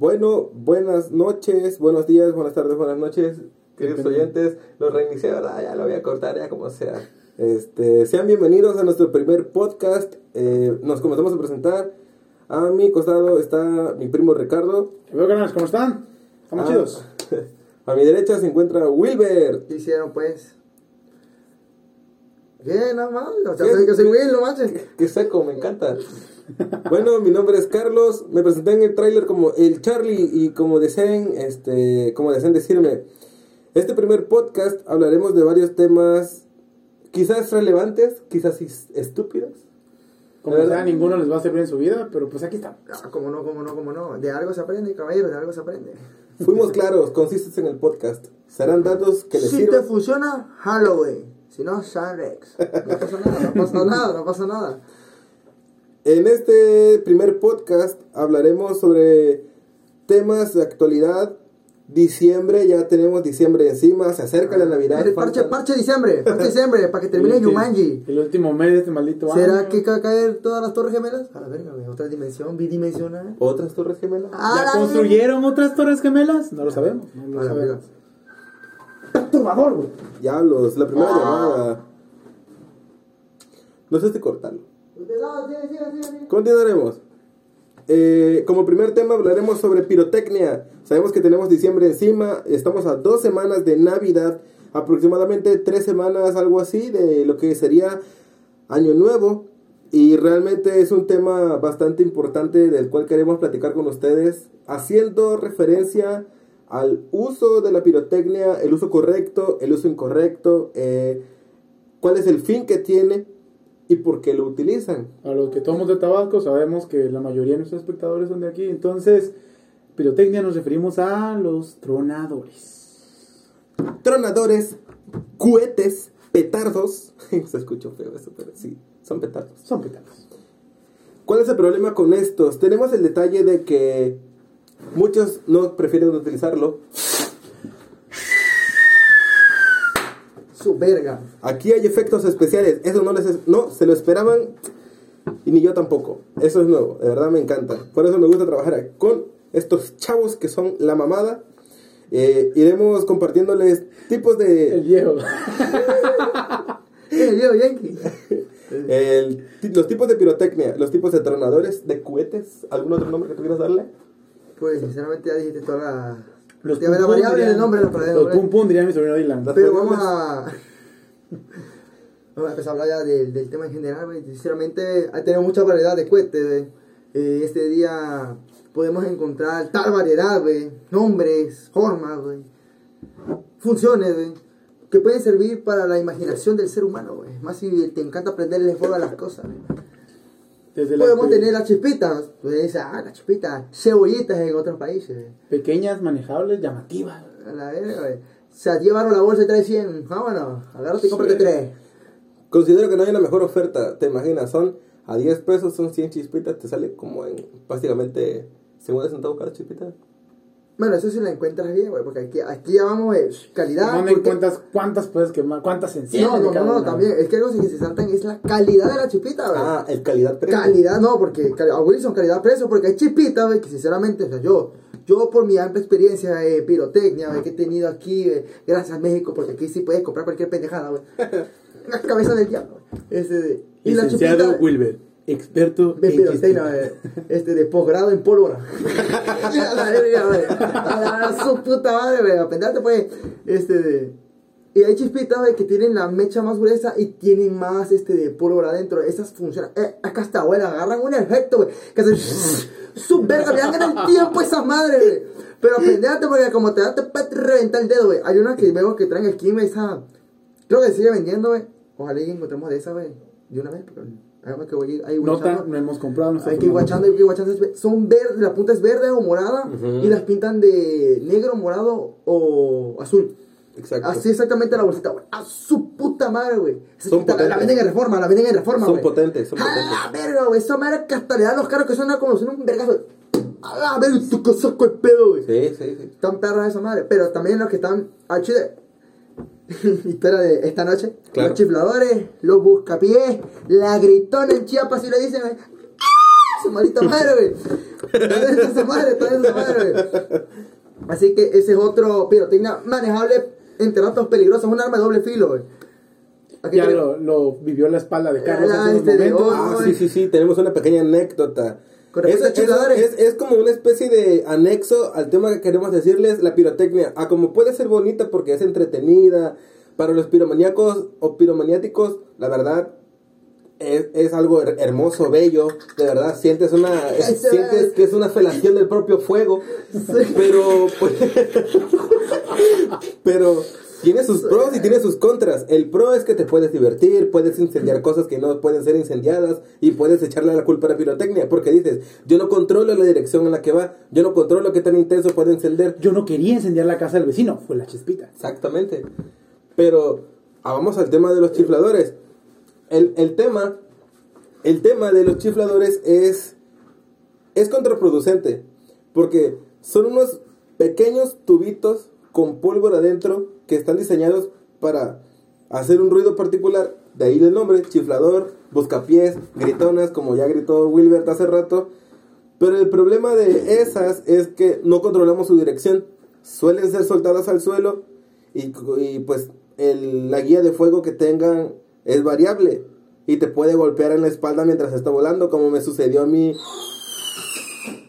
Bueno, buenas noches, buenos días, buenas tardes, buenas noches, queridos oyentes. Lo reinicié, ¿verdad? Ya lo voy a cortar, ya como sea. Este, sean bienvenidos a nuestro primer podcast. Eh, nos comenzamos a presentar. A mi costado está mi primo Ricardo. ¿cómo están? ¿Estamos Ah, chidos? A mi derecha se encuentra Wilber. ¿Qué hicieron, pues? Bien, nada más. O sea, soy, yo soy Will, no manches. Qué seco, me encanta. Bueno, mi nombre es Carlos. Me presenté en el tráiler como el Charlie y como deseen, este, como deseen decirme, este primer podcast hablaremos de varios temas, quizás relevantes, quizás estúpidos. Como sea, ninguno les va a servir en su vida, pero pues aquí está. Ah, cómo no, cómo no, cómo no. De algo se aprende, caballero, de algo se aprende. Fuimos claros, consistes en el podcast. Serán datos que les Si te funciona, Halloween. Si no, Sanrex. No pasa nada, no pasa nada, no pasa nada. En este primer podcast hablaremos sobre temas de actualidad. Diciembre, ya tenemos diciembre encima, se acerca la Navidad. El parche, parche diciembre, parche diciembre, para que termine El Yumanji. El último mes de este maldito año. ¿Será que va a caer todas las torres gemelas? A la verga. Otra dimensión, bidimensional. ¿Otras torres gemelas? Ah, ¿Ya la construyeron otras torres gemelas? No lo sabemos. No lo A la verga. sabemos. Perturbador, güey. Diablos, la primera llamada. No sé si cortarlo. Continuaremos. Eh, como primer tema hablaremos sobre pirotecnia. Sabemos que tenemos diciembre encima, estamos a dos semanas de Navidad, aproximadamente tres semanas, algo así, de lo que sería Año Nuevo. Y realmente es un tema bastante importante del cual queremos platicar con ustedes, haciendo referencia al uso de la pirotecnia, el uso correcto, el uso incorrecto, eh, cuál es el fin que tiene y por qué lo utilizan. A los que tomamos de Tabasco sabemos que la mayoría de nuestros espectadores son de aquí. Entonces, pirotecnia nos referimos a los tronadores. Tronadores, cohetes, petardos. Se escuchó feo eso, pero sí, son petardos. Son petardos. ¿Cuál es el problema con estos? Tenemos el detalle de que muchos no prefieren utilizarlo. Su verga. Aquí hay efectos especiales. Eso no les es- no se lo esperaban y ni yo tampoco. Eso es nuevo, de verdad me encanta. Por eso me gusta trabajar con estos chavos que son la mamada. Eh, iremos compartiéndoles tipos de El viejo. Eh, viejo Yankee. El- los tipos de pirotecnia, los tipos de tronadores, de cohetes, ¿algún otro nombre que tú quieras darle? Pues sinceramente ya dijiste toda la. Los la pum pum variable del nombre, la del Los pum pum dirían mi sobrino Dylan. Las Pero vamos a. Vamos a empezar a hablar ya del, del tema en general, güey. Sinceramente, tenemos mucha variedad de cohetes. Eh, este día podemos encontrar tal variedad, güey. Nombres, formas, güey. Funciones, güey. Que pueden servir para la imaginación del ser humano, güey. Más si te encanta aprenderle forma a las cosas, güey. Desde Podemos tener las chispitas. Pues dice, ah, las chispitas. Cebollitas en otros países, pequeñas, manejables, llamativas. A la verga, güey. O sea, llevaron la bolsa y trae 100. Vámonos. Agárrate y cómprate Sí. tres. Considero que no hay una mejor oferta, te imaginas, son a 10 pesos, son 100 chispitas, te sale como en básicamente 50 centavos cada chispita. Bueno, eso sí la encuentras bien, güey, porque aquí, aquí ya vamos de calidad. Tomando en porque- cuenta cuántas puedes quemar, cuántas se encienden. No, no, no, no, también. Es que algo que se saltan es la calidad de la chipita, güey. Ah, el calidad precio. calidad, no, porque a Wilson, calidad-precio, porque hay chipitas, güey, que sinceramente, o sea, yo, yo por mi amplia experiencia de pirotecnia, güey, que he tenido aquí, gracias a México, porque aquí sí puedes comprar cualquier pendejada, güey. Una cabeza del diablo, güey. Este, de- y la chipita. Wilber, experto en. Este, de posgrado en pólvora. a la verga, güey. A la su puta madre, güey. Apendate, pues. Este, de. Y hay chispitas, güey, que tienen la mecha más gruesa y tienen más, este, de pólvora adentro. Esas funcionan. Eh, acá está, güey. Agarran un efecto, güey. Que hacen. Su verga, vean en el tiempo esas madres, güey. Pero apendate, porque como te da, te reventar el dedo, güey. Hay unas que veo que traen Kim, esa. Creo que sigue vendiendo, güey. Ojalá y encontremos de esa, güey. De una vez, porque. Hagamos que voy a ir ahí No, guachando. tan- no hemos comprado. no Hay que ir guachando, hay que ir guachando. Son verdes, la punta es verde o morada y las pintan de negro, morado o azul. Exacto. Así exactamente la bolsita, güey. A su puta madre, güey. Son chipita la, venden en reforma, la venden en reforma, Son güey. potentes, son A potentes. la verga, güey. Esa madre que hasta le dan los carros que suena como si fuera un vergazo. A la verga, tu cosa el pedo, güey. Sí, sí, sí. Están perras esa madre. Pero también los que están al chile. Historia de esta noche. Claro. Los chifladores, los buscapiés, la gritona en Chiapas, si le dicen, güey. ¡Ah! Su maldita madre, güey. Todavía esa madre, todavía esa madre, güey. Así que ese es otro pirotecnia manejable entre ratos peligrosos, un arma de doble filo, güey. Aquí Ya lo, lo vivió la espalda de Carlos Ah, hace unos este de. Ah, sí, sí, sí, tenemos una pequeña anécdota. Es, a es, es como una especie de anexo al tema que queremos decirles, la pirotecnia. Ah, como puede ser bonita porque es entretenida, para los piromaníacos o piromaniáticos, la verdad, es, es algo her- hermoso, bello, de verdad, sientes una, es- sientes que es una felación del propio fuego, pero, pues, pero tiene sus pros y tiene sus contras. El pro es que te puedes divertir, puedes incendiar cosas que no pueden ser incendiadas y puedes echarle la culpa a la pirotecnia, porque dices, yo no controlo la dirección en la que va, yo no controlo qué tan intenso puede encender. Yo no quería incendiar la casa del vecino, fue la chispita. Exactamente. Pero ah, vamos al tema de los chifladores. El, el tema, el tema de los chifladores es, es contraproducente. Porque son unos pequeños tubitos con pólvora adentro que están diseñados para hacer un ruido particular. De ahí el nombre, chiflador, buscapiés, gritonas, como ya gritó Wilbert hace rato. Pero el problema de esas es que no controlamos su dirección. Suelen ser soltadas al suelo y, pues la guía de fuego que tengan es variable y te puede golpear en la espalda mientras está volando, como me sucedió a mí.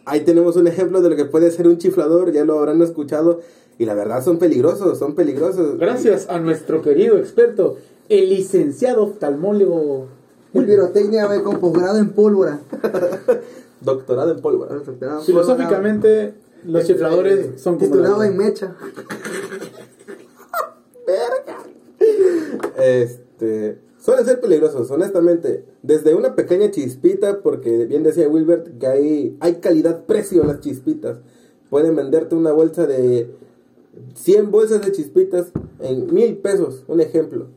Ahí tenemos un ejemplo de lo que puede ser un chiflador, ya lo habrán escuchado. Y la verdad son peligrosos, son peligrosos. Gracias a nuestro querido experto, el licenciado oftalmólogo. El pirotecnia, con posgrado en pólvora. Doctorado en pólvora. Doctorado Filosóficamente, los chifladores son como Titulado la- en mecha. Este, suelen ser peligrosos, honestamente. Desde una pequeña chispita, porque bien decía Wilbert que hay, hay calidad-precio en las chispitas. Pueden venderte una bolsa de 100 bolsas de chispitas en mil pesos, un ejemplo.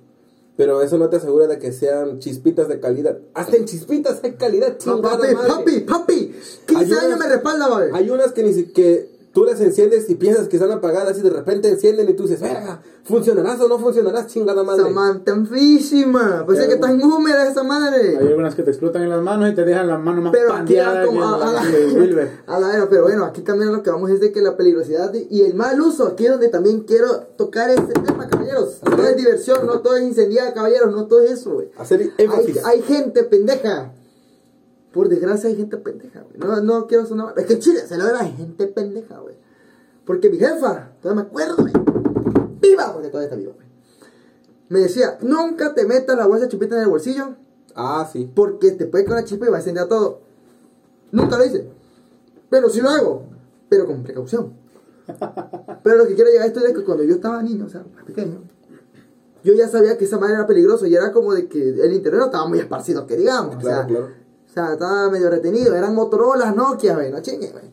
Pero eso no te asegura de que sean chispitas de calidad. Hasta en chispitas hay calidad, No, papi, madre. papi, papi. 15 Hay unas- años me respalda, güey. Hay unas que ni si- que tú las enciendes y piensas que están apagadas y de repente encienden y tú dices, verga, ¿funcionarás o no funcionarás, chingada madre? Samantha enfísima. Pues es que está en húmeda esa madre. Hay algunas que te explotan en las manos y te dejan la mano más Pero aquí va como a, a la a la vera, pero bueno, aquí también lo que vamos es de que la peligrosidad y- y el mal uso, aquí es donde también quiero tocar este tema, caballeros. No es diversión, no todo es incendiar, caballeros, no todo es eso, güey. Hacer Hay, énfasis. hay gente pendeja. Por desgracia hay gente pendeja, güey. No, no quiero sonar. Es que en Chile se lo ve gente pendeja, güey. Porque mi jefa, todavía me acuerdo, güey. Viva, porque todavía está viva, güey. Me decía, nunca te metas la bolsa de chupita en el bolsillo Ah, sí. porque te puede caer una chispa y va a encender todo. Nunca lo hice. Pero sí lo hago. Pero con precaución. Pero lo que quiero llegar a esto es que cuando yo estaba niño, o sea, más pequeño, yo ya sabía que esa madre era peligrosa y era como de que el interior no estaba muy esparcido, que digamos. Claro, o sea, claro. O sea, estaba medio retenido. Eran Motorola, Nokia, güey, no chingue, güey.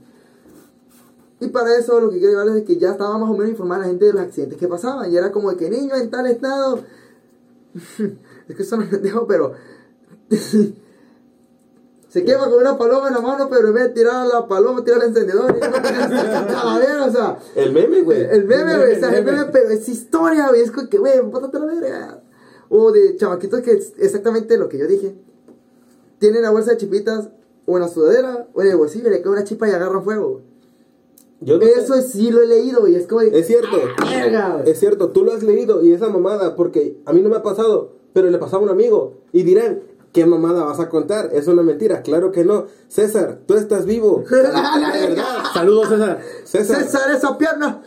Y para eso lo que quiero llevarles es que ya estaba más o menos informar a la gente de los accidentes que pasaban. Y era como de que niño en tal estado. es que eso no pendejo, pero. se quema con una paloma en la mano, pero en vez de tirar la paloma, tira el encendedor. Y o sea. El meme, güey. El meme, güey, o sea, el meme, pero es historia, güey, es como que, güey, bótate la verga. O de chamaquitos que es exactamente lo que yo dije. Tienen la bolsa de chipitas o en la sudadera o en el bolsillo y le cae una chipa y agarran fuego. Yo no Eso sé- sí lo he leído y es como de, es cierto. güey. Es cierto, tú lo has leído y esa mamada, porque a mí no me ha pasado, pero le pasaba a un amigo. Y dirán, ¿qué mamada vas a contar? Es una mentira. Claro que no. César, tú estás vivo. Saludos, César. César. César, esa pierna.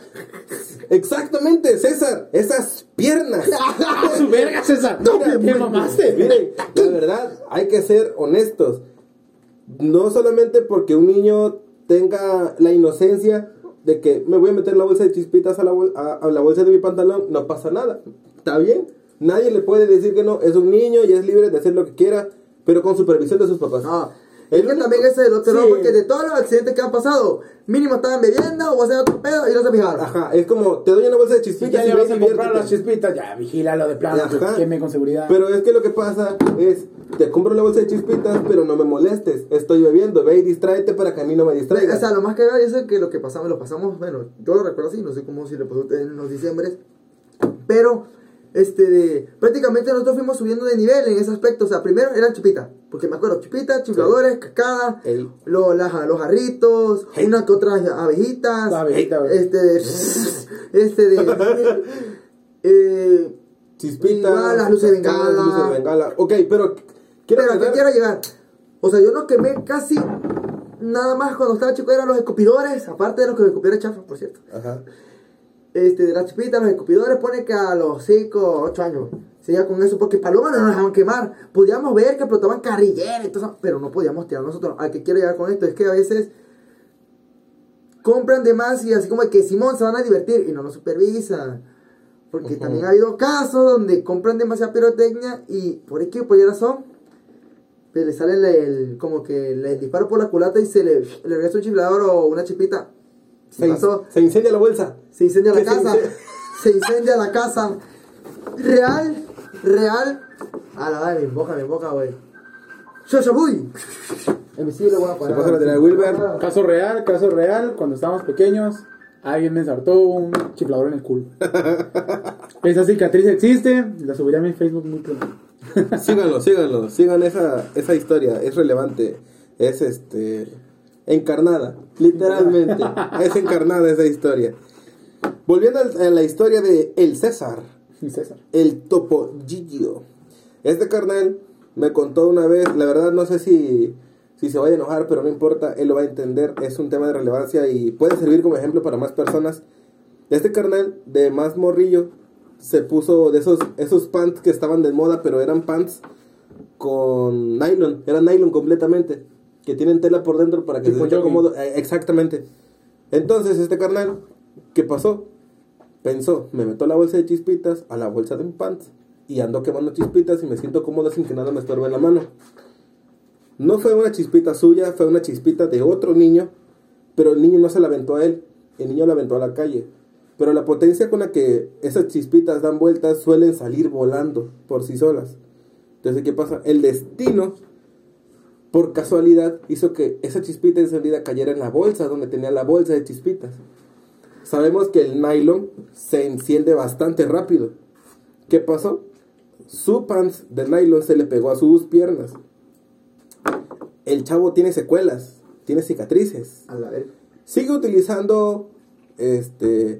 Exactamente, César. Esas piernas. Su verga, César. Mira, ¿Qué mamaste? Miren, la verdad, hay que ser honestos. No solamente porque un niño tenga la inocencia de que me voy a meter la bolsa de chispitas a la, bol- a, a la bolsa de mi pantalón, no pasa nada. Está bien. Nadie le puede decir que no. Es un niño y es libre de hacer lo que quiera, pero con supervisión de sus papás. No, El es que también ese es el otro. Sí. porque de todos los accidentes que han pasado, mínimo estaban bebiendo o hacer otro pedo y no se fijaron. Ajá, es como, te doy una bolsa de chispitas ya y vas a comprar las chispitas, ya, vigílalo de plano, que Ajá. queme con seguridad. Pero es que lo que pasa es, te compro la bolsa de chispitas, pero no me molestes. Estoy bebiendo, ve y distráete para que a mí no me distraiga. O sea, lo más cagado es que lo que pasamos, lo pasamos, bueno, yo lo recuerdo así, no sé cómo si le pasó en los diciembres, pero este, de, prácticamente nosotros fuimos subiendo de nivel en ese aspecto. O sea, primero eran chupitas, porque me acuerdo, chupitas, chifladores, cascadas, lo- las- los jarritos, Hey. una que otras abejitas, La abejita, güey. este de, este de, eh, Chispitas. Igual, las luces de bengala. luces de bengala. Ok, pero quiero pero ¿a qué quiero llegar? O sea, yo no quemé casi nada más cuando estaba chico eran los escupidores, aparte de los que me escupieron chafa, por cierto. Ajá. Este, de las chipitas, los escupidores, pone que a los 5, 8 años. Sería con eso, porque palomas no nos dejaban quemar. Podíamos ver que explotaban carrilleras pero no podíamos tirar nosotros. Al que quiero llegar con esto es que a veces compran de más y así como que Simón se van a divertir y no nos supervisan. Porque también ha habido casos donde compran demasiada pirotecnia y por X o por Y razón, pues le sale el, el- como que le disparo por la culata y se le, le regresa un chiflador o una chipita. Se, Se pasó. se incendia la bolsa. Se incendia la se casa. incendia. Se incendia la casa. Real, real. A la madre, me emboca, me emboca, güey. Misil lo voy a parar. pasa la de Wilber. Caso real, caso real, cuando estábamos pequeños, alguien me ensartó un chiflador en el culo. Esa cicatriz existe, la subiré a mi Facebook muy pronto. síganlo, síganlo, sigan esa, esa historia, es relevante, es este encarnada, literalmente, es encarnada esa historia. Volviendo a la historia de El César, César. el Topo Gigio. Este carnal me contó una vez, la verdad no sé si, si se vaya a enojar, pero no importa, él lo va a entender, es un tema de relevancia y puede servir como ejemplo para más personas. Este carnal de más morrillo se puso de esos, esos pants que estaban de moda, pero eran pants con nylon, eran nylon completamente, que tienen tela por dentro para que Tipo se sienta cómodo. Eh, exactamente. Entonces este carnal, ¿qué pasó? Pensó, me meto la bolsa de chispitas a la bolsa de un pants y ando quemando chispitas y me siento cómodo sin que nada me estorbe en la mano. No fue una chispita suya, fue una chispita de otro niño, pero el niño no se la aventó a él, el niño la aventó a la calle. Pero la potencia con la que esas chispitas dan vueltas suelen salir volando por sí solas. Entonces, ¿qué pasa? El destino, por casualidad, hizo que esa chispita encendida cayera en la bolsa donde tenía la bolsa de chispitas. Sabemos que el nylon se enciende bastante rápido. ¿Qué pasó? Su pants de nylon se le pegó a sus piernas. El chavo tiene secuelas, tiene cicatrices. A la verga. Sigue utilizando este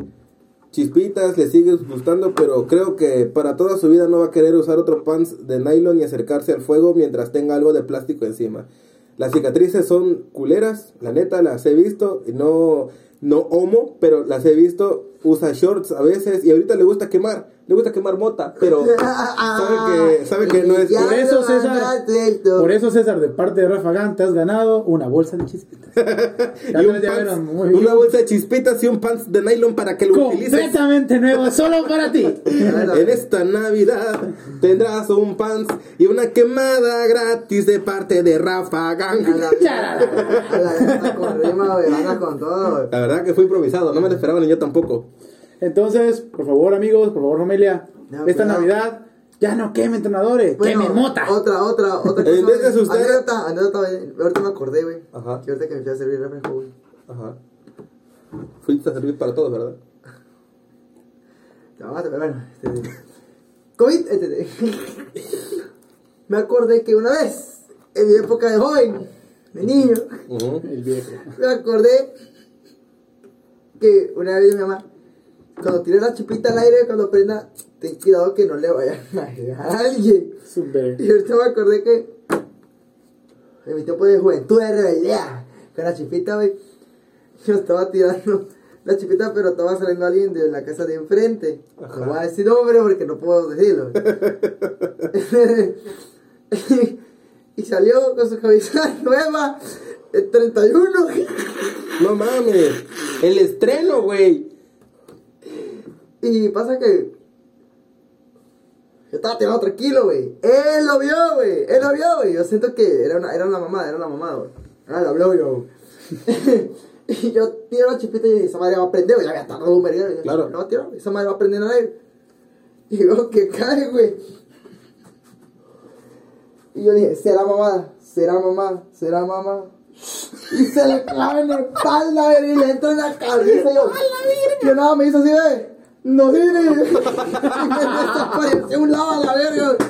chispitas, le sigue gustando, pero creo que para toda su vida no va a querer usar otro pants de nylon y acercarse al fuego mientras tenga algo de plástico encima. Las cicatrices son culeras, la neta las he visto, no no homo, pero las he visto, usa shorts a veces y ahorita le gusta quemar, le gusta quemar mota, pero sabe que sabe que no es Por eso, César. Por eso, César, de parte de Rafa Gant, te has ganado una bolsa de chispitas. Y un pants- una bolsa de chispitas y un pants de nylon para que lo utilices. Completamente nuevo, solo para ti. En esta Navidad tendrás un pants y una quemada gratis de parte de Rafa todo. La verdad que fue improvisado, no me lo esperaba ni yo tampoco. Entonces, por favor, amigos, por favor, familia, esta cuidado. Navidad ya no quemen entrenadores, Bueno, quemen mota. Otra, otra, otra cosa. En vez de güey. asustar- Anécdota, anécdota. Ahorita me acordé, güey. Ajá. Que ahorita que me fui a servir refresco, güey. Ajá. Fuiste a servir para todos, ¿verdad? Basta, pero bueno, este. COVID, este. me acordé que una vez, en mi época de joven, de niño, Ujú. El viejo. me acordé que una vez mi mamá, cuando tire la chipita al aire, cuando prenda, ten cuidado que no le vaya a alguien. Súper. Y ahorita me acordé que en mi tiempo de juventud de rebeldía, con la chipita, güey, yo estaba tirando la chipita, pero estaba saliendo alguien de la casa de enfrente. Ajá. No voy a decir nombre porque no puedo decirlo. y salió con su camisa nueva, el 31. No mames, el estreno, güey. Y pasa que yo estaba tirando tranquilo, güey. Él lo vio, güey. Él lo vio, güey. Yo siento que era una, era una mamada, era una mamada, güey. Ah, lo habló yo. y yo tiro la chipita y esa madre va a prender, güey. Ya había tardado un verguero. Yo, Claro. No, tiro, esa madre va a prender al aire. Y veo que cae, güey. Y yo dije, será mamada, será mamá, será mamá. Y se le clava en la espalda, güey, y le entra en la cabeza. Y yo, yo nada, me hizo así, güey. No me desapareció un lado a la verga, güey.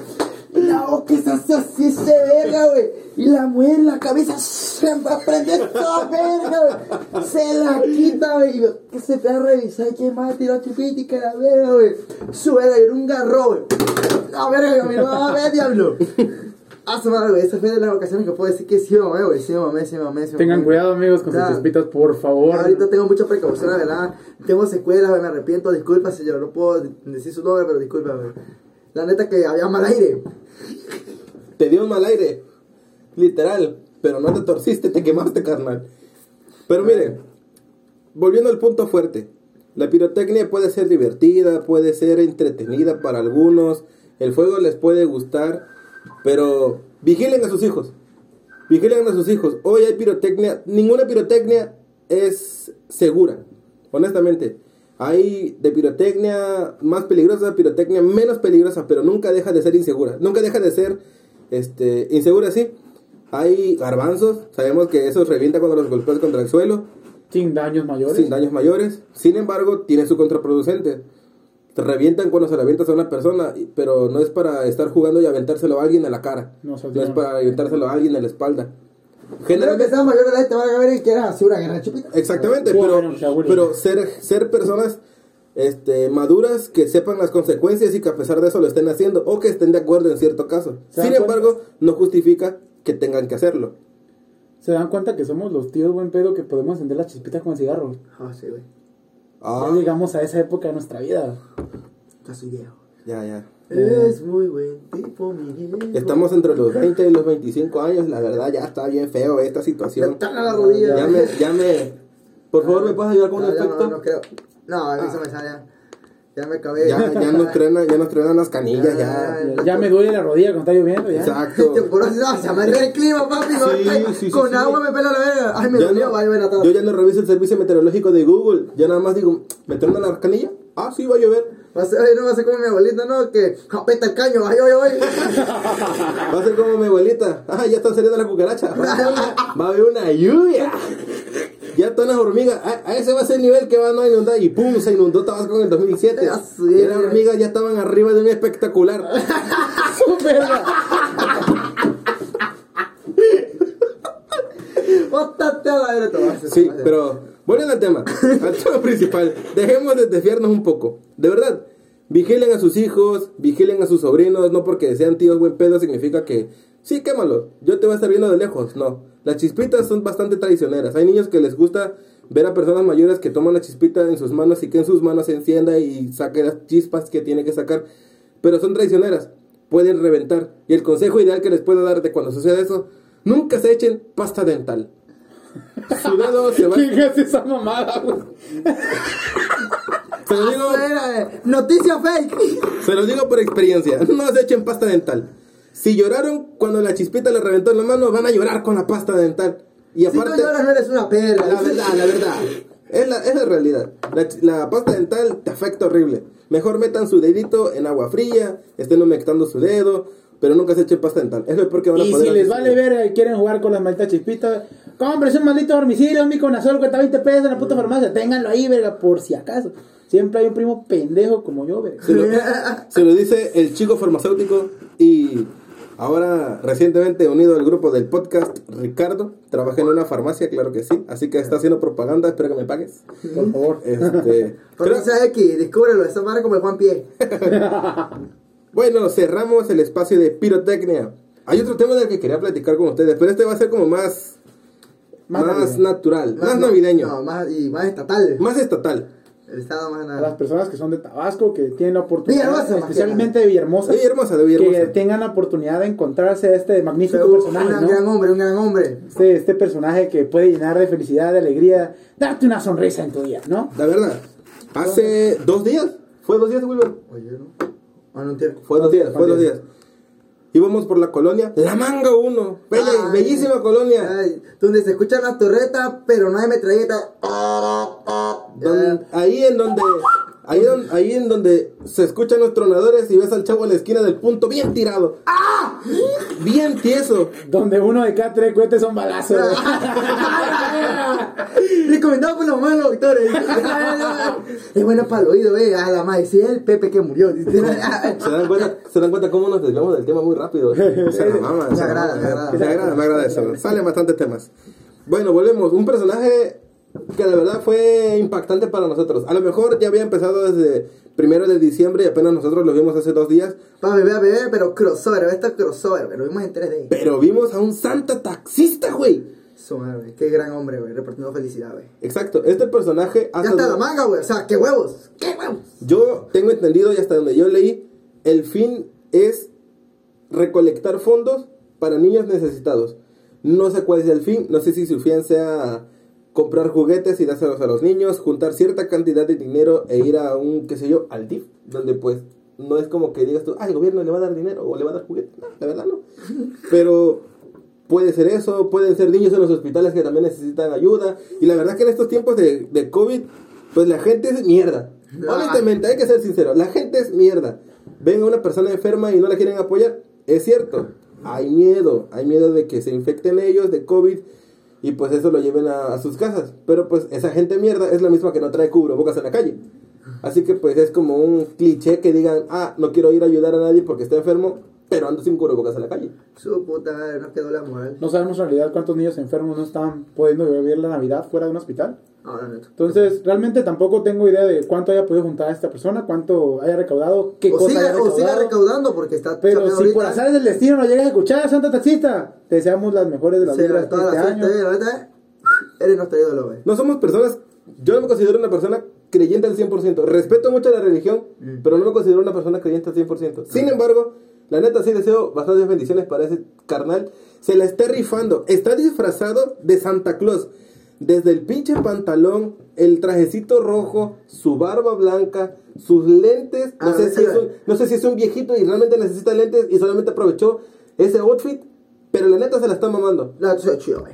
La boca es así, se verga, güey. Y la mujer en la cabeza se va a prender toda verga, güey. Se la quita, güey. Que se fue a revisar quién más tiró que la verga, güey. Su verga, era un garro, güey. La verga, mi no a ver, diablo. Ah, su madre, güey. Esa fue de las ocasiones que puedo decir que sí me mamé, güey. Sí me mamé, sí me mamé, sí Tengan mamé. cuidado, amigos, con sus chispitas, por favor. Ya, ahorita tengo mucha precaución, la verdad. Tengo secuelas, güey, me arrepiento. Disculpa, señor. No puedo decir su nombre, pero disculpa, güey. La neta que había mal aire. Te dio un mal aire. Literal. Pero no te torciste, te quemaste, carnal. Pero miren, volviendo al punto fuerte. La pirotecnia puede ser divertida, puede ser entretenida para algunos. El fuego les puede gustar. Pero vigilen a sus hijos. Vigilen a sus hijos. Hoy hay pirotecnia. Ninguna pirotecnia es segura. Honestamente. Hay de pirotecnia más peligrosa, pirotecnia menos peligrosa, pero nunca deja de ser insegura. Nunca deja de ser este, insegura, sí. Hay garbanzos, sabemos que esos revientan cuando los golpeas contra el suelo, Sin daños mayores. sin daños mayores. Sin embargo, tiene su contraproducente. Te revientan cuando se le avientas a una persona, pero no es para estar jugando y aventárselo a alguien en la cara. No, es para aventárselo a alguien en la espalda. Que Generalmente, seas mayor edad te van a ver hacer una guerra chupita. exactamente, pero, pero ser, ser personas este, maduras que sepan las consecuencias y que a pesar de eso lo estén haciendo o que estén de acuerdo en cierto caso. ¿Se dan Sin cuenta? embargo, no justifica que tengan que hacerlo. Se dan cuenta que somos los tíos buen pedo que podemos encender las chispitas con el cigarro. Ah, sí, güey. Ah, Ya llegamos a esa época de nuestra vida. Ya soy viejo. ya, ya. Es muy buen tipo, mi viejo. Estamos entre los 20 y los 25 años, la verdad ya está bien feo esta Me situación. caga la rodilla. Ya me, ya me... Por favor, ¿me puedes ayudar con un No, ya efecto? No, no creo. No, a mí se me sale. Ya. Me acabé. Ya, ya nos truenan, ya nos truenan las canillas, ya. Ya, ya me duele la rodilla cuando está lloviendo. Ya. Exacto. Por así, no, se me el clima, papi. Sí, sí, sí, con sí. agua me pela la verga. Ay, me Ya dolió, no- ay, me yo ya no reviso el servicio meteorológico de Google. Ya nada más digo, ¿me truenan las canillas? Ah, sí, va a llover. Va a ser, ay, no va a ser como mi abuelita, ¿no? Que apeta el caño, ay, ay, ay. Va a ser como mi abuelita. Ah, ya están saliendo las cucarachas. Va a haber una lluvia. Ya están las hormigas. A, a ese va a ser el nivel que van a inundar. Y pum, se inundó Tabasco en el 2007. Ah. Y las hormigas ya estaban arriba de un espectacular. Bótate a la hacer, Sí, pero volviendo al tema, al tema principal, dejemos de desviarnos un poco. De verdad, vigilen a sus hijos, vigilen a sus sobrinos, no porque sean tíos buen pedo significa que, sí, quémalo, yo te voy a estar viendo de lejos, no. Las chispitas son bastante traicioneras. Hay niños que les gusta ver a personas mayores que toman la chispita en sus manos y que en sus manos se encienda y saque las chispas que tiene que sacar, pero son traicioneras, pueden reventar. Y el consejo ideal que les puedo dar de cuando suceda eso, nunca se echen pasta dental. Su dedo se va. ¿Qué es esa mamada, güey? Se lo digo, Espera, eh, Noticia fake. se lo digo por experiencia. No se echen pasta dental. Si lloraron cuando la chispita le reventó en la mano, van a llorar con la pasta dental. Y Si no aparte, lloras, no eres una perra. la verdad, la verdad. Es la, es la realidad. La, la pasta dental te afecta horrible. Mejor metan su dedito en agua fría, estén humectando su dedo, pero nunca se echen pasta dental. Es lo peor que van a Y poder si les vale verga y quieren jugar con las malditas chispitas, cómprense un maldito dormicilio, un miconazol, cuesta 20 pesos en la puta farmacia, ténganlo ahí, verga, por si acaso. Siempre hay un primo pendejo como yo, verga. Se lo, se lo dice el chico farmacéutico y ahora recientemente unido al grupo del podcast, Ricardo. Trabaja en una farmacia, claro que sí. Así que está haciendo propaganda, espero que me pagues. Por favor. Este, Farmacia X, descúbrelo, esa madre como el Juan Pie. bueno, cerramos el espacio de pirotecnia. Hay otro tema del que quería platicar con ustedes, pero este va a ser como más, Más más, natural, más, no, navideño, No, más, y más estatal. más estatal. El estado más A las personas que son de Tabasco, que tienen la oportunidad, Villahermosa, especialmente de Villahermosa, De Villahermosa, de que Villahermosa. tengan la oportunidad de encontrarse a este magnífico Fue un personaje, gran, ¿no? gran hombre, un gran hombre. Este, este personaje que puede llenar de felicidad, de alegría, darte una sonrisa en tu día, ¿no? La verdad, hace dos días, fue dos días, Wilber. Oye, ¿no? Ah, no. Fue dos días, fue dos días. Íbamos por la colonia La Manga 1. Bella, Ay. bellísima colonia. Ay, donde se escuchan las torretas, pero no hay metralleta. Don- ahí en donde ahí, don- ahí en donde se escuchan los tronadores y ves al chavo en la esquina del punto bien tirado. ¡Ah! Bien tieso. Donde uno de cada tres cohetes son balazos. Recomendado por los malos doctores. es bueno para el oído, eh. A la madre, sí, el Pepe que murió. ¿Se dan, cuenta, ¿Se dan cuenta cómo nos desviamos del tema muy rápido? Se agrada, me agrada. Me agrada, me agrada eso. Salen bastantes temas. Bueno, volvemos. Un personaje que de verdad fue impactante para nosotros. A lo mejor ya había empezado desde primero de diciembre y apenas nosotros lo vimos hace dos días. Pa' bebé, bebé, pero crossover, esto es crossover, lo vimos en 3D. Pero vimos a un santa taxista, güey. Su madre. Qué gran hombre, güey. Repartiendo felicidad, güey. Exacto. Este personaje... Ya hasta está la manga, güey. O sea, qué huevos. Qué huevos. Yo tengo entendido y hasta donde yo leí, el fin es recolectar fondos para niños necesitados. No sé cuál es el fin, no sé si su fin sea comprar juguetes y dárselos a los niños, juntar cierta cantidad de dinero e ir a un, qué sé yo, al DIF, donde pues no es como que digas tú, ah, el gobierno le va a dar dinero o le va a dar juguetes. No, la verdad no. Pero puede ser eso, pueden ser niños en los hospitales que también necesitan ayuda. Y la verdad que en estos tiempos de, de COVID, pues la gente es mierda. Ah. Honestamente, hay que ser sincero, la gente es mierda. Ven a una persona enferma y no la quieren apoyar. Es cierto, hay miedo, hay miedo de que se infecten ellos de COVID y pues eso lo lleven a, sus casas. Pero pues esa gente mierda es la misma que no trae cubrebocas en la calle. Así que pues es como un cliché que digan, ah, no quiero ir a ayudar a nadie porque está enfermo, pero ando sin cubrebocas en la calle. Su puta madre, nos quedó la moral. No sabemos en realidad cuántos niños enfermos no están pudiendo vivir la Navidad fuera de un hospital. No, no, no. Entonces, realmente tampoco tengo idea de cuánto haya podido juntar esta persona, cuánto haya recaudado, qué O cosa siga, haya o recaudado. siga recaudando porque está Pero si ahorita. por azares del destino nos llegas a escuchar, Santa Taxista, te deseamos las mejores de las toda este la año. suerte, la verdad. Eres nuestro ídolo, güey. No somos personas, yo no me considero una persona creyente al 100%. Respeto mucho la religión, Mm. pero no me considero una persona creyente al 100%. Sin embargo, la neta sí deseo bastantes bendiciones para ese carnal. Se la está rifando. Está disfrazado de Santa Claus. Desde el pinche pantalón, el trajecito rojo, su barba blanca, sus lentes. No, Ah, sé, sí, si es güey. un, no sé si es un viejito y realmente necesita lentes y solamente aprovechó ese outfit. Pero la neta se la está mamando. La.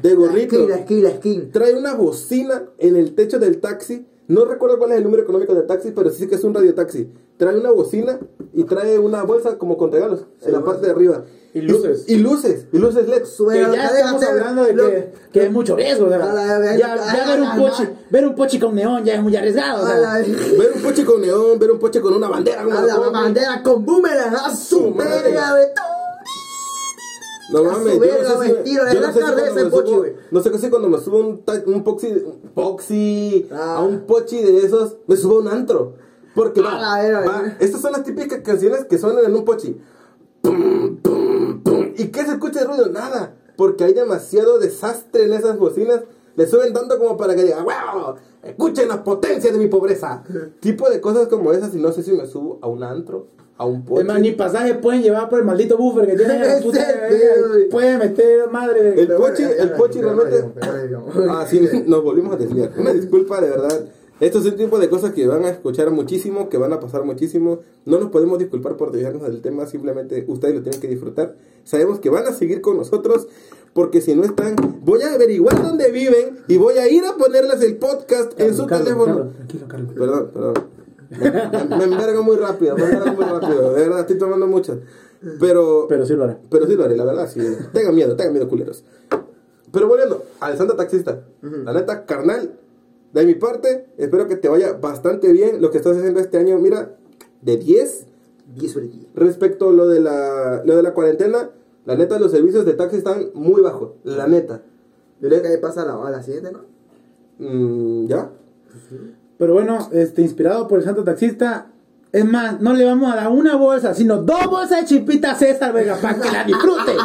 De gorrito. La skin, la skin, la skin. Trae una bocina en el techo del taxi. No recuerdo cuál es el número económico del taxi, pero sí que es un radiotaxi. Trae una bocina y trae una bolsa como con regalos en la parte de arriba. Y luces. Y, luces, y luces LED. Que ya estamos hablando de lo- que, que hay mucho riesgo. O sea, la ya, ver, un ver pochi con neón ya es muy arriesgado. O A sea, la, Ver un poche con neón, ver un poche con una bandera. como a la bandera con boomerang. A su verga. No mames, yo no sé si, tiro, yo no sé si cuando me subo- no sé si cuando me subo un, un poxi, un poxi Ah. a un pochi de esos, me subo a un antro. Porque A va, estas son las típicas canciones que suenan en un pochi. Pum, pum, pum. ¿Y qué se escucha de ruido? Nada. Porque hay demasiado desastre en esas bocinas. Le suben tanto como para que diga, ¡wow! Escuchen las potencias de mi pobreza. tipo de cosas como esas. Y no sé si me subo a un antro, a un pochi. es más, ni pasaje pueden llevar por el maldito buffer que tiene la puta. Pueden meter, madre. El pochi, el pochi realmente. Ah, sí, nos volvimos a desviar. Una disculpa, de verdad. Esto es un tipo de cosas que van a escuchar muchísimo, que van a pasar muchísimo. No nos podemos disculpar por desviarnos del tema, simplemente ustedes lo tienen que disfrutar. Sabemos que van a seguir con nosotros, porque si no están, voy a averiguar dónde viven y voy a ir a ponerles el podcast en su Carlos, teléfono. Carlos, tranquilo, Carlos. Perdón, perdón. Me, me envergo muy rápido, me envergo muy rápido. De verdad, estoy tomando mucho. Pero, Pero sí lo haré. pero sí lo haré, la verdad, sí. Tengan miedo, tengan miedo, culeros. Pero volviendo al Santa Taxista. La neta, carnal, de mi parte, espero que te vaya bastante bien lo que estás haciendo este año. Mira, de 10 10 sobre 10. respecto a lo de la, lo de la cuarentena, la neta, los servicios de taxi están muy bajos. La neta. Yo creo que ahí pasa a la, a la siguiente, ¿no? Mm, ¿Ya? Pero bueno, este, inspirado por el santo taxista. Es más, no le vamos a dar una bolsa, sino dos bolsas de chipita César, venga, para que la disfrute.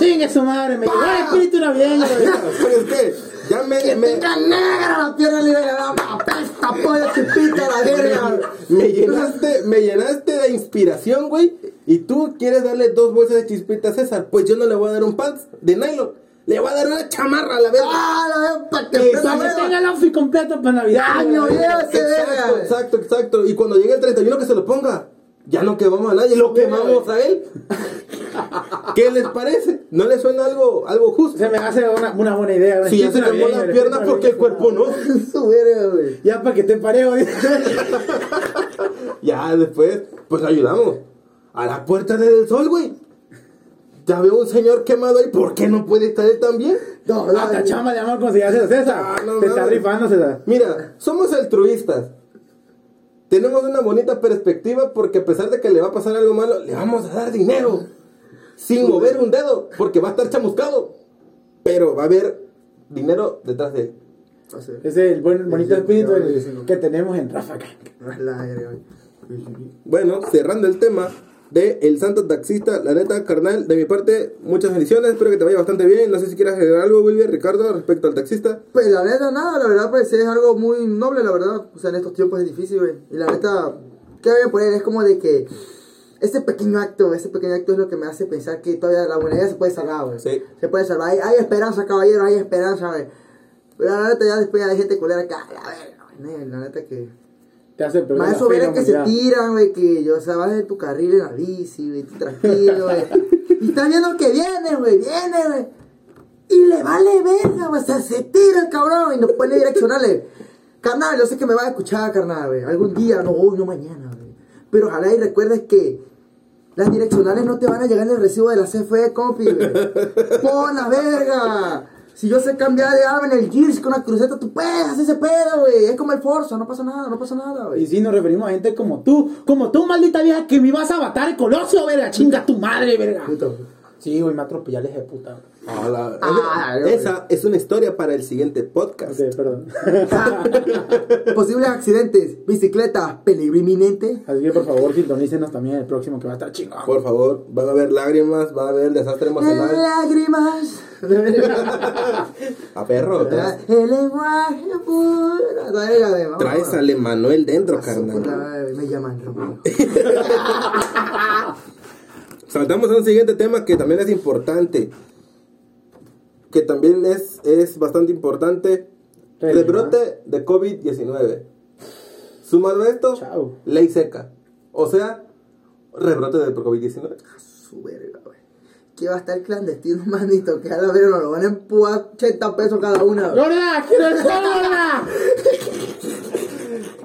Chingue su madre, me llegó el espíritu navideño. venga. ¿Sabes qué? Ya me, Que me, tenga negra la pierna libre, la apesta pollo, chipita, la verga. me llenaste, me llenaste de inspiración, güey. Y tú quieres darle dos bolsas de chispita a César. Pues yo no le voy a dar un pants de nylon. Le voy a dar una chamarra a la verga. Ah, la verga, para que huevo. tenga el outfit completo para Navidad. Año ese Exacto, exacto, exacto. Y cuando llegue el 31 que se lo ponga. Ya no quemamos a nadie, lo quemamos a él. ¿Qué les parece? ¿No les suena algo, algo justo? Se me hace una, una buena idea. un Si ya se quemó navideño, la el pierna, espíritu porque el cuerpo no? Ya para que te parejo. Ya después, pues ayudamos. A la puerta del sol, güey. Ya veo un señor quemado ahí, ¿por qué no puede estar él también? No, no, Hasta no. chamba le llaman como si César. Ah, no, Te no. está rifando, César. Mira, somos altruistas. Tenemos una bonita perspectiva porque a pesar de que le va a pasar algo malo, le vamos a dar dinero. Sin mover un dedo, porque va a estar chamuscado. Pero va a haber dinero detrás de él. Es el buen, bonito espíritu que tenemos en la verga, güey. Bueno, cerrando el tema de El Santo Taxista, la neta, carnal, de mi parte, muchas bendiciones, espero que te vaya bastante bien. No sé si quieres agregar algo, Wilber, Ricardo, respecto al taxista. Pues la neta, nada, la verdad, pues es algo muy noble, la verdad. O sea, en estos tiempos es difícil, güey. Y la neta, ¿qué voy a poner? Es como de que ese pequeño acto, ese pequeño acto es lo que me hace pensar que todavía la humanidad se puede salvar, güey. Sí. Se puede salvar. Hay, hay esperanza, caballero, hay esperanza, güey. Pero la neta, ya después hay gente culera que, ay, la verga, güey. La neta que. Te hace perder Más eso vienen que se tiran, güey, que yo, o sea, vas en tu carril en la bici, güey, tranquilo, güey. Y estás viendo que viene, güey, viene, güey. Y le vale verga, güey, o sea, se tira el cabrón y no pone direccionales. Carnal, yo sé que me vas a escuchar, carnal, güey. Algún día, no hoy, no mañana, güey. Pero ojalá y recuerdes que las direccionales no te van a llegar en el recibo de la CFE, compi, güey. Pon la verga. Si yo sé cambiar de arma en el Gears con una cruceta, tú puedes hacer ese pedo, güey. Es como el Forza, no pasa nada, no pasa nada, Y güey. sí, nos referimos a gente como tú, como tú, maldita vieja, que me ibas a matar el colosio, verga, chinga tu madre, verga. Puto. Sí, güey, me atropellales de puta. güey. Ah, Esa es una historia para el siguiente podcast. Ok, perdón. Posibles accidentes, bicicleta, peligro inminente. Así que por favor, sintonícenos también el próximo que va a estar chingón. Por favor, van a haber lágrimas, va a haber desastre emocional. Lágrimas. A perro, El lenguaje puro. Traes al Emanuel dentro, Puta carnal. Me llaman. Saltamos a un siguiente tema que también es importante. Que también es, es bastante importante. Rebrote de COVID-19. Sumado a esto, Chao. ley seca. O sea, rebrote de COVID-19. Su verga, güey. Que va a estar clandestino, manito. Que a la verga nos lo van a empujar 80 pesos cada una. ¡Gorda! ¡Quiero el gorda!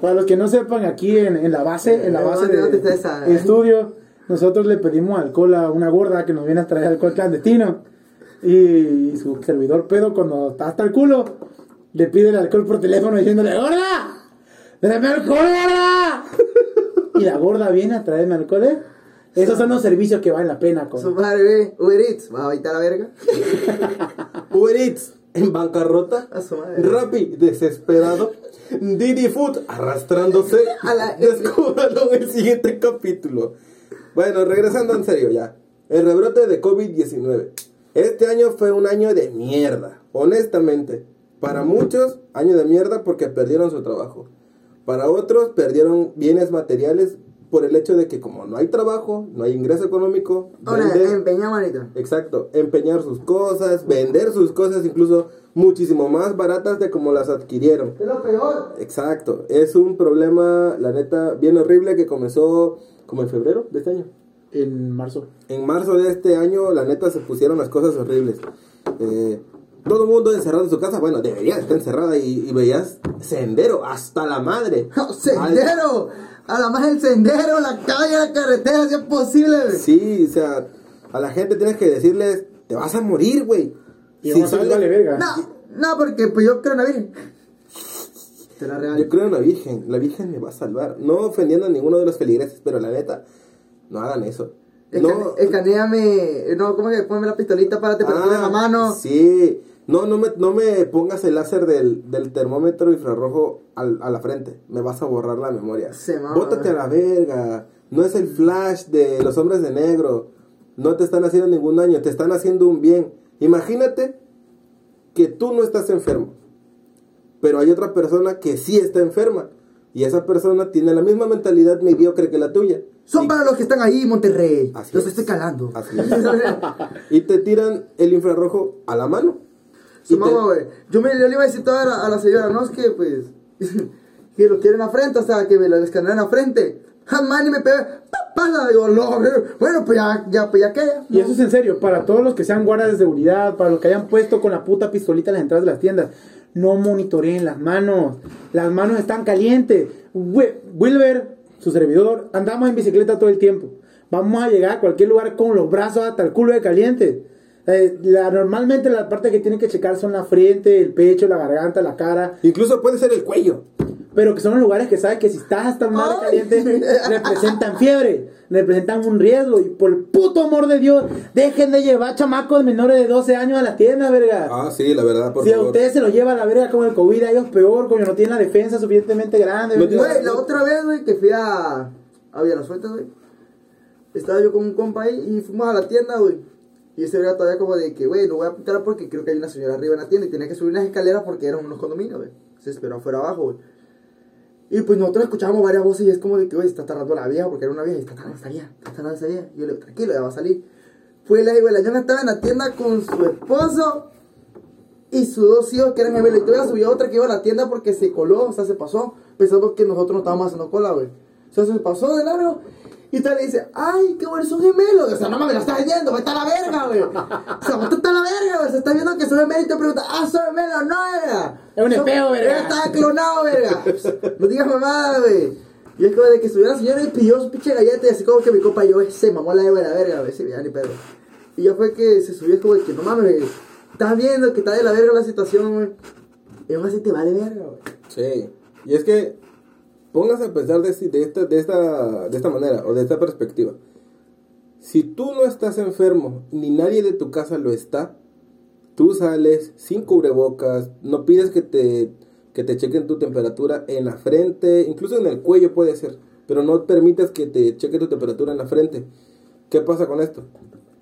Para los que no sepan, aquí en, en la base, en la base ¿dónde- dónde está de esa? eh? estudio, nosotros le pedimos alcohol a una gorda que nos viene a traer alcohol clandestino. Y su servidor pedo, cuando está hasta el culo, le pide el alcohol por teléfono diciéndole, ¡Gorda! ¡Dame alcohol, gorda! Y la gorda viene a traerme alcohol, ¿eh? Esos son los servicios que valen la pena. Su Con... madre, güey. Uber Eats. ¿Vas a evitar la verga? Uber Eats en bancarrota. A su madre. Rappi desesperado. Didi Food arrastrándose. A la- Descúbralo en el siguiente capítulo. Bueno, regresando en serio ya. El rebrote de COVID-19. Este año fue un año de mierda. Honestamente. Para muchos, año de mierda porque perdieron su trabajo. Para otros, perdieron bienes materiales por el hecho de que como no hay trabajo, no hay ingreso económico, Ahora, vender- empeña, manito. Exacto, empeñar sus cosas, vender sus cosas incluso muchísimo más baratas de como las adquirieron. Es lo peor. Exacto, es un problema, la neta, bien horrible que comenzó como en febrero de este año. En marzo. En marzo de este año, la neta, se pusieron las cosas horribles. Eh, todo el mundo encerrado en su casa, bueno, debería estar encerrada y, y veías sendero hasta la madre. No, sendero. A la más el sendero, la calle, la carretera, si es posible. Sí, o sea, a la gente tienes que decirles, te vas a morir, güey. Y Si no sales- vale verga. No, no, porque pues yo creo en la Virgen. Te la real. Yo creo en la Virgen, la Virgen me va a salvar. No ofendiendo a ninguno de los feligreses, pero la neta, no hagan eso. No, Escaneame, no, ¿cómo que? Ponme la pistolita para temperatura en la Ah, mano. Sí, no, no me, no me pongas el láser del, del termómetro infrarrojo al- a la frente. Me vas a borrar la memoria. Se. Bótate a la verga. No es el flash de los hombres de negro. No te están haciendo ningún daño, te están haciendo un bien. Imagínate que tú no estás enfermo, pero hay otra persona que sí está enferma. Y esa persona tiene la misma mentalidad mediocre que la tuya. Son Y- para los que están ahí, Monterrey. Así los es. estoy calando. Así es. y te tiran el infrarrojo a la mano. Su Y te- mamá, güey. Yo, me, yo le iba a decir toda a la, a la señora, no es que pues. que lo quieren a frente, o sea, que me lo escanean a frente. Jamás ni me pega. pa- Pasa, digo, no, bueno, pues ya, ya, pues ya que. Y eso es en serio, para todos los que sean guardas de seguridad, para los que hayan puesto con la puta pistolita en las entradas de las tiendas, no monitoreen las manos. Las manos están calientes. Wi- Wilber, su servidor, andamos en bicicleta todo el tiempo. vamos a llegar a cualquier lugar con los brazos hasta el culo de caliente. Eh, la, normalmente la parte que tienen que checar son la frente, el pecho, la garganta, la cara. Incluso puede ser el cuello. Pero que son los lugares que saben que si estás hasta madre Ay. caliente, representan fiebre, representan un riesgo. Y por el puto amor de Dios, dejen de llevar chamacos menores de 12 años a las tiendas, verga. Ah, sí, la verdad, por si a favor. ustedes se los lleva a la verga con el COVID, a ellos peor, coño, no tienen la defensa suficientemente grande. No. Güey, la otra vez, güey, que fui a. A Suelta, güey. Estaba yo con un compa ahí y fuimos a la tienda, güey. Y ese era todavía como de que, güey, lo voy a pintar porque creo que hay una señora arriba en la tienda y tenía que subir unas escaleras porque eran unos condominios, güey. Se esperó afuera abajo, güey. Y pues nosotros escuchábamos varias voces y es como de que, güey, está tardando la vieja porque era una vieja y está tardando esa vieja, está tardando esa vieja. Yo le digo, tranquilo, ya va a salir. Fue la güey, la ñona estaba en la tienda con su esposo y sus dos hijos que eran gemelos. Y todavía subió otra que iba a la tienda porque se coló, o sea, se pasó, pensando que nosotros no estábamos haciendo cola, güey. O sea, se pasó de largo. Y tal le dice, ay, qué bueno, son gemelos. O sea, no mames, lo estás viendo, vete a la verga, güey. O sea, vete a la verga, güey. Se está viendo que son gemelos y te pregunta, ah, son gemelos, no, verga. Es un Son- espejo, verga. Estaba clonado, verga. No digas mamada, güey. Y es como de que subió la señora y pidió su pinche galleta y así como que mi compa y yo, "Eh, se mamó la de la verga, güey. Sí, ya ni pedo. Y ya fue que se subió como de que, no mames, güey. Estás viendo que está de la verga la situación, güey. Y aún así te vale verga, güey. Sí. Y es que póngase a pensar de, de, esta, de, esta, de esta manera o de esta perspectiva. Si tú no estás enfermo ni nadie de tu casa lo está, tú sales sin cubrebocas, no pides que te, que te chequen tu temperatura en la frente, incluso en el cuello puede ser, pero no permites que te cheque tu temperatura en la frente. ¿Qué pasa con esto?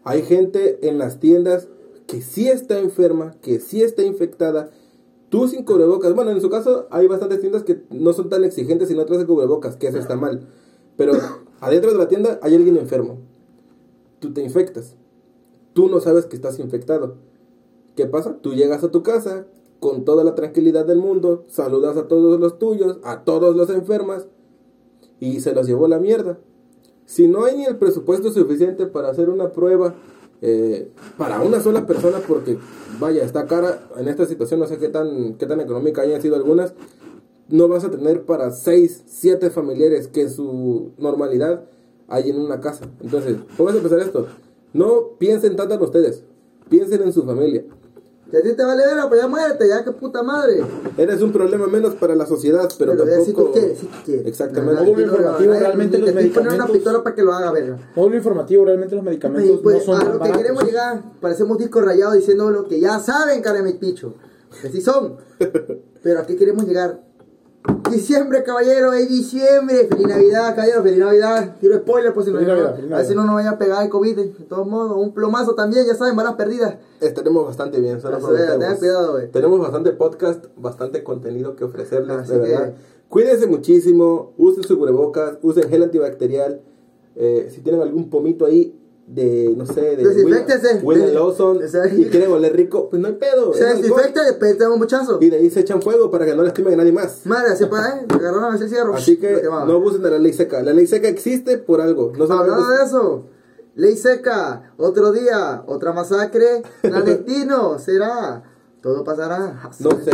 Hay gente en las tiendas que sí está enferma, que sí está infectada. Tú sin cubrebocas, bueno, en su caso hay bastantes tiendas que no son tan exigentes y no traes cubrebocas, que eso está mal. Pero adentro de la tienda hay alguien enfermo. Tú te infectas. Tú no sabes que estás infectado. ¿Qué pasa? Tú llegas a tu casa con toda la tranquilidad del mundo, saludas a todos los tuyos, a todos los enfermas y se los llevó la mierda. Si no hay ni el presupuesto suficiente para hacer una prueba eh, para una sola persona, porque vaya, está cara en esta situación, no sé qué tan, qué tan económica hayan sido algunas, no vas a tener para 6, 7 familiares que su normalidad hay en una casa. Entonces, pónganse a pensar esto. No piensen tanto en ustedes, piensen en su familia. Que a ti te vale verga, pues ya muérete, ya que puta madre. Eres un problema menos para la sociedad, pero, Pero ya si tampoco... tú quieres, si tú quieres. Exactamente. Muy informativo, nadie- realmente los estoy poniendo una medicamentos- pistola para que lo haga, verga. Módulo informativo, realmente los medicamentos pues no son a lo que baratos. queremos llegar, parecemos disco rayado diciendo lo que ya saben, cara de mi picho. Que sí son. Pero aquí queremos llegar. Diciembre, caballero, es diciembre. Feliz Navidad, caballero, feliz Navidad. Quiero spoiler, pues si no, a ver si no nos vaya a pegar el COVID. De todos modos, un plomazo también, ya saben, balas perdidas. Estaremos bastante bien, se lo Eso, vea, prometemos. tengan cuidado, güey. Tenemos bastante podcast, bastante contenido que ofrecerles, Así de que- verdad. Cuídense muchísimo, usen su cubrebocas, usen gel antibacterial. Eh, si tienen algún pomito ahí de, no sé, de Desinféctese. Will Lawson y quieren oler rico, pues no hay pedo. Se desinfecta y después tenemos un muchazo. Y de ahí se echan fuego para que no lastimen a nadie más. Madre, así para, eh. Agarraron a el cigarro. Así que no abusen de la ley seca. La ley seca existe por algo. No Hablando de eso, ley seca, otro día, otra masacre, clandestino, será, todo pasará. No sé.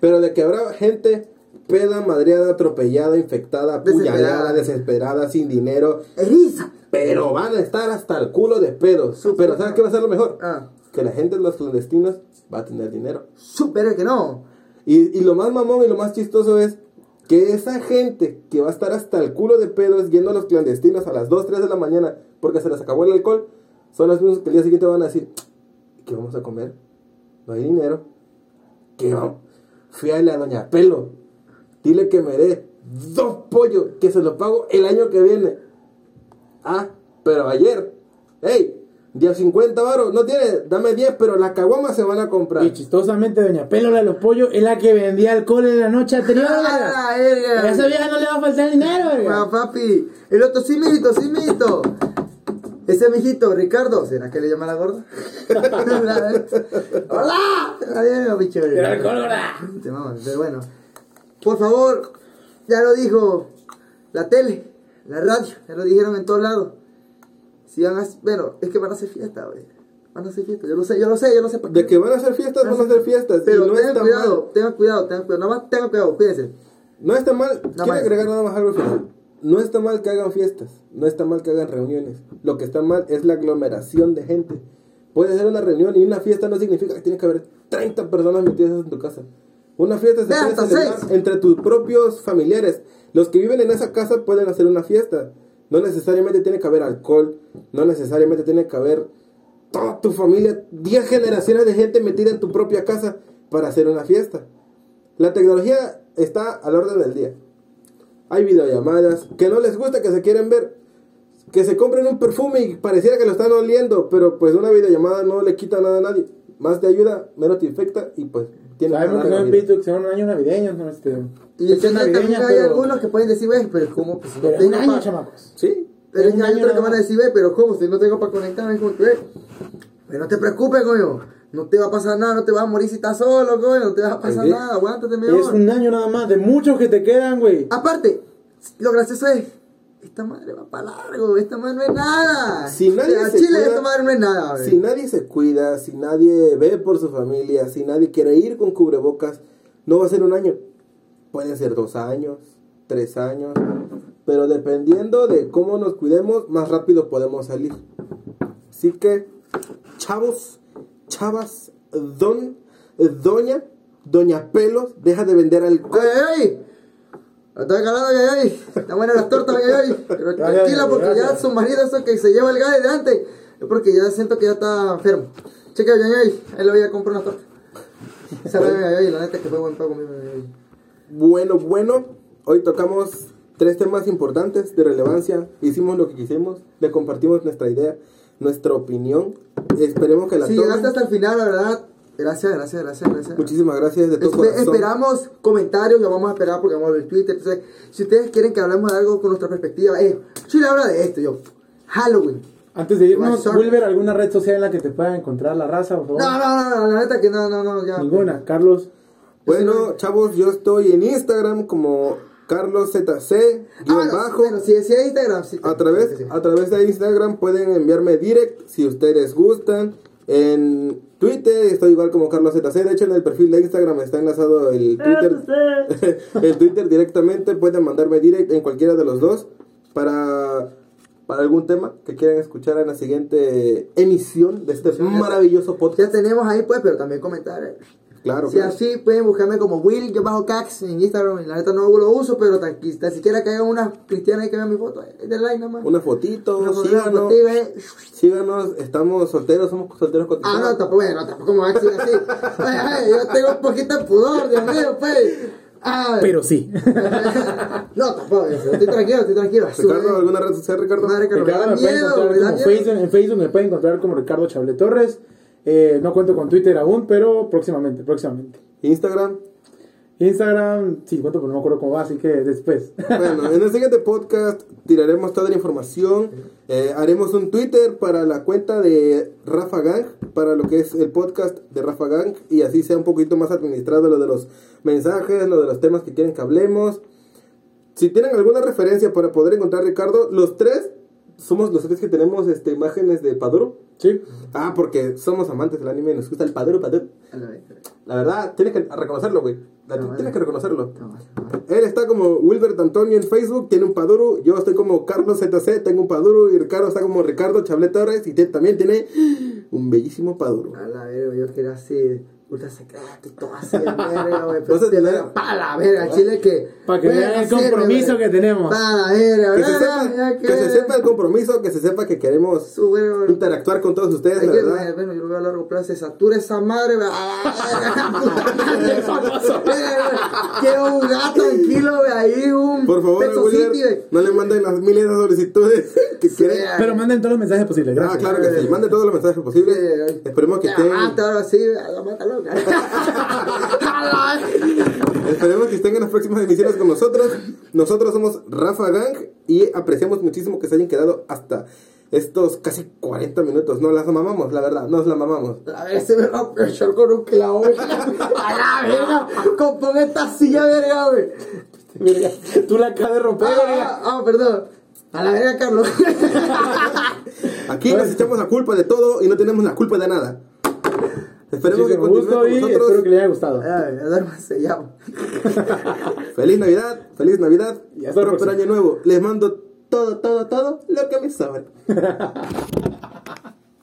Pero de que habrá gente peda, madreada, atropellada, infectada, apuñalada, Desesperada. desesperada, sin dinero. Eriza. Pero van a estar hasta el culo de pedos. Pero ¿sabes qué va a ser lo mejor? Ah, Que la gente de los clandestinos va a tener dinero. súper que no. Y, y lo más mamón y lo más chistoso es que esa gente que va a estar hasta el culo de pedos yendo a los clandestinos a las 2, 3 de la mañana porque se les acabó el alcohol, son los mismos que el día siguiente van a decir, ¿qué vamos a comer? No hay dinero. ¿Qué vamos? Fíjale a Doña Pelo. Dile que me dé dos pollos que se los pago el año que viene. Ah, pero ayer, hey, día 50 varos, no tiene, dame 10, pero las caguamas se van a comprar. Y chistosamente, Doña Pélola de los Pollos es la que vendía alcohol en la noche anterior. ¡Ah, verga! A esa vieja no le va a faltar dinero, Ah, verga. papi, el otro sí, mijito, sí, mijito. Ese mijito, Ricardo, ¿será que le llama la gorda? ¡Hola! Adiós, bicho. Te mamas, pero bueno. Por favor, ya lo dijo la tele, la radio, ya lo dijeron en todos lados. Si van a, bueno, es que van a hacer fiesta, güey. Van a hacer fiesta, yo lo sé, yo lo sé, yo lo sé. De que van a hacer fiestas, van a hacer fiestas. Pero no tengan cuidado, mal. tengan cuidado, tengan cuidado. Nada más tengan cuidado, cuídense. No está mal. Quiero más. agregar nada más algo al final. no está mal que hagan fiestas, no está mal que hagan reuniones. Lo que está mal es la aglomeración de gente. Puede ser una reunión y una fiesta no significa que tiene que haber 30 personas metidas en tu casa. Una fiesta se puede celebrar entre tus propios familiares. Los que viven en esa casa pueden hacer una fiesta. No necesariamente tiene que haber alcohol, no necesariamente tiene que haber toda tu familia, 10 generaciones de gente metida en tu propia casa para hacer una fiesta. La tecnología está al orden del día. Hay videollamadas que no les gusta, que se quieren ver. Que se compren un perfume y pareciera que lo están oliendo, pero pues una videollamada no le quita nada a nadie. Más te ayuda, menos te infecta y pues tiene Sabemos que no que son años navideños, ¿no? Este, Y también hay pero- algunos que pueden decir, güey, pero ¿cómo? Pues no Pero tengo año, chamacos. Sí, Pero hay otros que van a decir, pero ¿cómo? Si no tengo para conectarme, es como que, pero no te preocupes, coño. No te va a pasar nada, no te vas a morir si estás solo, coño. No te va a pasar nada, aguántate mejor. Es un año nada más, de muchos que te quedan, güey. Aparte, lo gracioso es, esta madre va para largo, esta madre no es nada. Si nadie O sea, se Chile, cuida- esta madre no es nada, güey. Si nadie se cuida, si nadie ve por su familia, si nadie quiere ir con cubrebocas, no va a ser un año. Pueden ser dos años, tres años, pero dependiendo de cómo nos cuidemos, más rápido podemos salir. Así que, chavos, chavas, don, doña, doña pelos, deja de vender alcohol. ¡Ay, ay! La estoy calando, ay, ay. Está buena las tortas, ay, ay. Pero tranquila, porque ya su marido, eso que se lleva el gas de delante, es porque ya siento que ya está enfermo. Checa, ay, ay. Ahí le voy a comprar una torta. Esa ay, ay, ay, la neta que fue buen pago, mi ay, ay. Bueno, bueno, hoy tocamos tres temas importantes de relevancia. Hicimos lo que quisimos, le compartimos nuestra idea, nuestra opinión. Esperemos que la Si tomen. llegaste hasta el final, la verdad, gracias, gracias, gracias, gracias. Muchísimas gracias de todo Espe- corazón. esperamos comentarios, lo vamos a esperar porque vamos a ver Twitter. Entonces, si ustedes quieren que hablemos de algo con nuestra perspectiva, eh, Chile habla de esto, yo. Halloween. Antes de irnos. Wilber, ¿alguna red social en la que te pueda encontrar la raza, por favor? No, no, no, no, la neta que no, no, no, ya. Ninguna. Carlos. Bueno, chavos, yo estoy en Instagram como Carlos ZC, Ah, guion bueno, bajo. si decía Instagram, sí. A través, sí, sí. a través de Instagram pueden enviarme direct si ustedes gustan. En Twitter estoy igual como Carlos ZC. De hecho, en el perfil de Instagram está enlazado el Twitter. el Twitter directamente. Pueden mandarme direct en cualquiera de los dos para, para algún tema que quieran escuchar en la siguiente emisión de este maravilloso Ya podcast. tenemos ahí, pues, pero también comentar. Eh. Claro, Si claro. así pueden buscarme como Will, yo bajo Cax en Instagram. La neta no lo uso, pero tan, tan siquiera que hagan una cristiana y que vean mi foto. eh, De like nada más. Una fotito, Una síganos. una fotito, eh. Síganos, estamos solteros, somos solteros Ah, cotizados. no, tampoco, bueno, tampoco me va a decir así. Ay, ay, yo tengo un poquito de pudor, Dios mío, pues. Pero sí. No, tampoco, estoy tranquilo, estoy tranquilo. Ricardo, ¿alguna red social, Ricardo? Madre que me Ricardo da me puede miedo, me da como miedo. Facebook, en Facebook me pueden encontrar como Ricardo Chable Torres. Eh, no cuento con Twitter aún, pero próximamente, próximamente. Instagram. Instagram, sí, cuento, pero no me acuerdo cómo va, así que después. Bueno, en el siguiente podcast tiraremos toda la información. Eh, haremos un Twitter para la cuenta de Rafa Gang, para lo que es el podcast de Rafa Gang, y así sea un poquito más administrado lo de los mensajes, lo de los temas que quieren que hablemos. Si tienen alguna referencia para poder encontrar a Ricardo, los tres somos los tres que tenemos este, imágenes de Paduro. sí. Ah, porque somos amantes del anime y nos gusta el Paduro Paduro. A la vez. La verdad, tienes que reconocerlo, güey. No, tienes vale. que reconocerlo. No, no. Él está como Wilbert Antonio en Facebook, tiene un Paduro. Yo estoy como Carlos ZC, tengo un Paduro. Y Ricardo está como Ricardo Chablet Torres y te- también tiene un bellísimo Paduro. A la verga, yo quería así, ultra secreto y todo así, de verga, güey. Pero pa' la verga, chile que. Pa' que vean el compromiso que tenemos. Pa' la verga, Que se, sepa, Ya que se sepa el compromiso, que se sepa que queremos interactuar con todos ustedes, la que, verdad. bueno, yo lo veo a largo plazo, se satura esa madre, güey. ¡Ah, puta madre, famoso! Quiero un gato tranquilo, güey, ahí un Por favor, no le manden las miles de solicitudes que quieren. Pero manden todos los mensajes posibles, Ah, gracias. claro que sí. Mande todos los mensajes posibles. Esperemos que estén, mata, ahora sí, la esperemos que estén en las próximas emisiones con nosotros. Nosotros somos Rafa Gang y apreciamos muchísimo que se hayan quedado hasta estos casi 40 minutos. No las mamamos, la verdad, nos la mamamos. A ver, se me va a echar con un clavo. A la verga, compón esta silla, verga, güey. Verga, Tú la acabas de romper, Ah, ah, ah, perdón. A la verga, Carlos. Aquí nos echamos la culpa de todo y no tenemos la culpa de nada. Esperemos que Muchísimo gusto y espero que le haya gustado. Ay, ya. Feliz Navidad, feliz Navidad. Y hasta Próspero próxima. año nuevo. Les mando todo, todo, todo lo que me sobra.